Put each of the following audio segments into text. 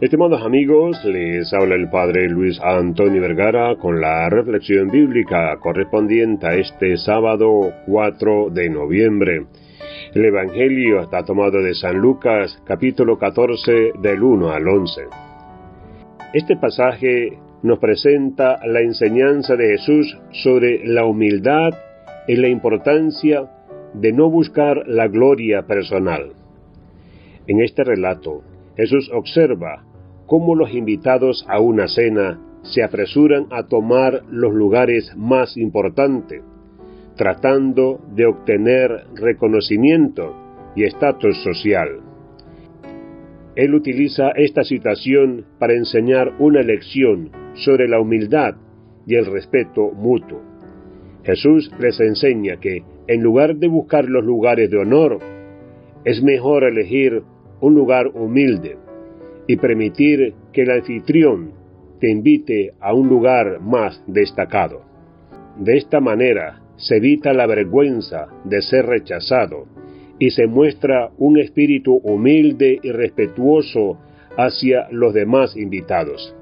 Estimados amigos, les habla el Padre Luis Antonio Vergara con la reflexión bíblica correspondiente a este sábado 4 de noviembre. El Evangelio está tomado de San Lucas capítulo 14 del 1 al 11. Este pasaje nos presenta la enseñanza de Jesús sobre la humildad y la importancia de no buscar la gloria personal. En este relato, Jesús observa cómo los invitados a una cena se apresuran a tomar los lugares más importantes, tratando de obtener reconocimiento y estatus social. Él utiliza esta situación para enseñar una lección sobre la humildad y el respeto mutuo. Jesús les enseña que, en lugar de buscar los lugares de honor, es mejor elegir un lugar humilde y permitir que el anfitrión te invite a un lugar más destacado. De esta manera se evita la vergüenza de ser rechazado y se muestra un espíritu humilde y respetuoso hacia los demás invitados.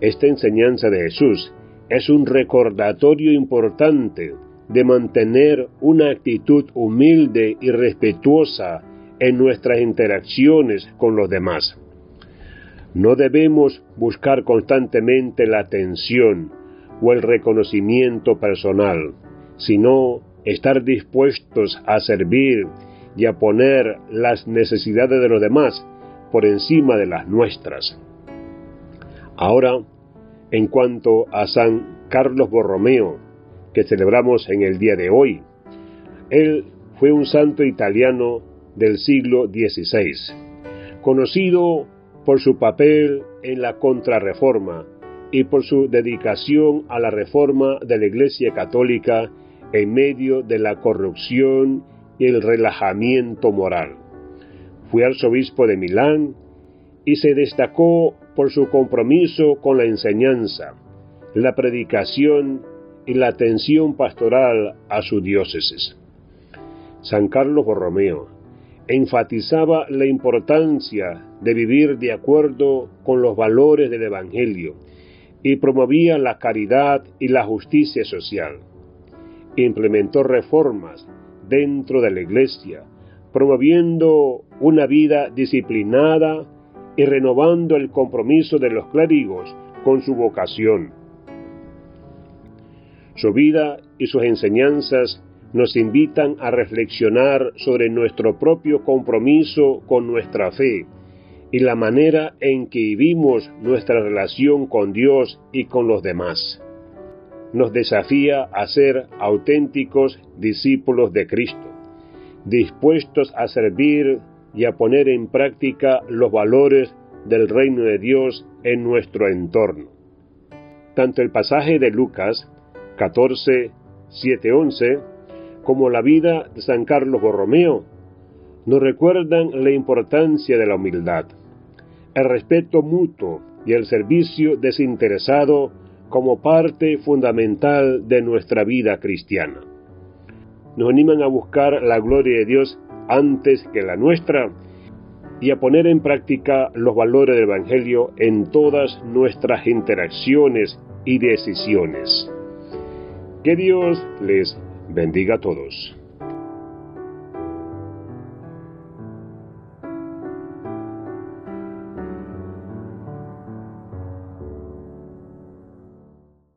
Esta enseñanza de Jesús es un recordatorio importante de mantener una actitud humilde y respetuosa en nuestras interacciones con los demás. No debemos buscar constantemente la atención o el reconocimiento personal, sino estar dispuestos a servir y a poner las necesidades de los demás por encima de las nuestras. Ahora, en cuanto a San Carlos Borromeo, que celebramos en el día de hoy, él fue un santo italiano del siglo XVI, conocido por su papel en la contrarreforma y por su dedicación a la reforma de la Iglesia Católica en medio de la corrupción y el relajamiento moral. Fue arzobispo de Milán y se destacó por su compromiso con la enseñanza, la predicación y la atención pastoral a su diócesis. San Carlos Borromeo enfatizaba la importancia de vivir de acuerdo con los valores del Evangelio y promovía la caridad y la justicia social. Implementó reformas dentro de la Iglesia, promoviendo una vida disciplinada y renovando el compromiso de los clérigos con su vocación. Su vida y sus enseñanzas nos invitan a reflexionar sobre nuestro propio compromiso con nuestra fe y la manera en que vivimos nuestra relación con Dios y con los demás. Nos desafía a ser auténticos discípulos de Cristo, dispuestos a servir y a poner en práctica los valores del reino de Dios en nuestro entorno. Tanto el pasaje de Lucas 14, 7, 11, como la vida de San Carlos Borromeo, nos recuerdan la importancia de la humildad, el respeto mutuo y el servicio desinteresado como parte fundamental de nuestra vida cristiana. Nos animan a buscar la gloria de Dios antes que la nuestra y a poner en práctica los valores del Evangelio en todas nuestras interacciones y decisiones. Que Dios les bendiga a todos.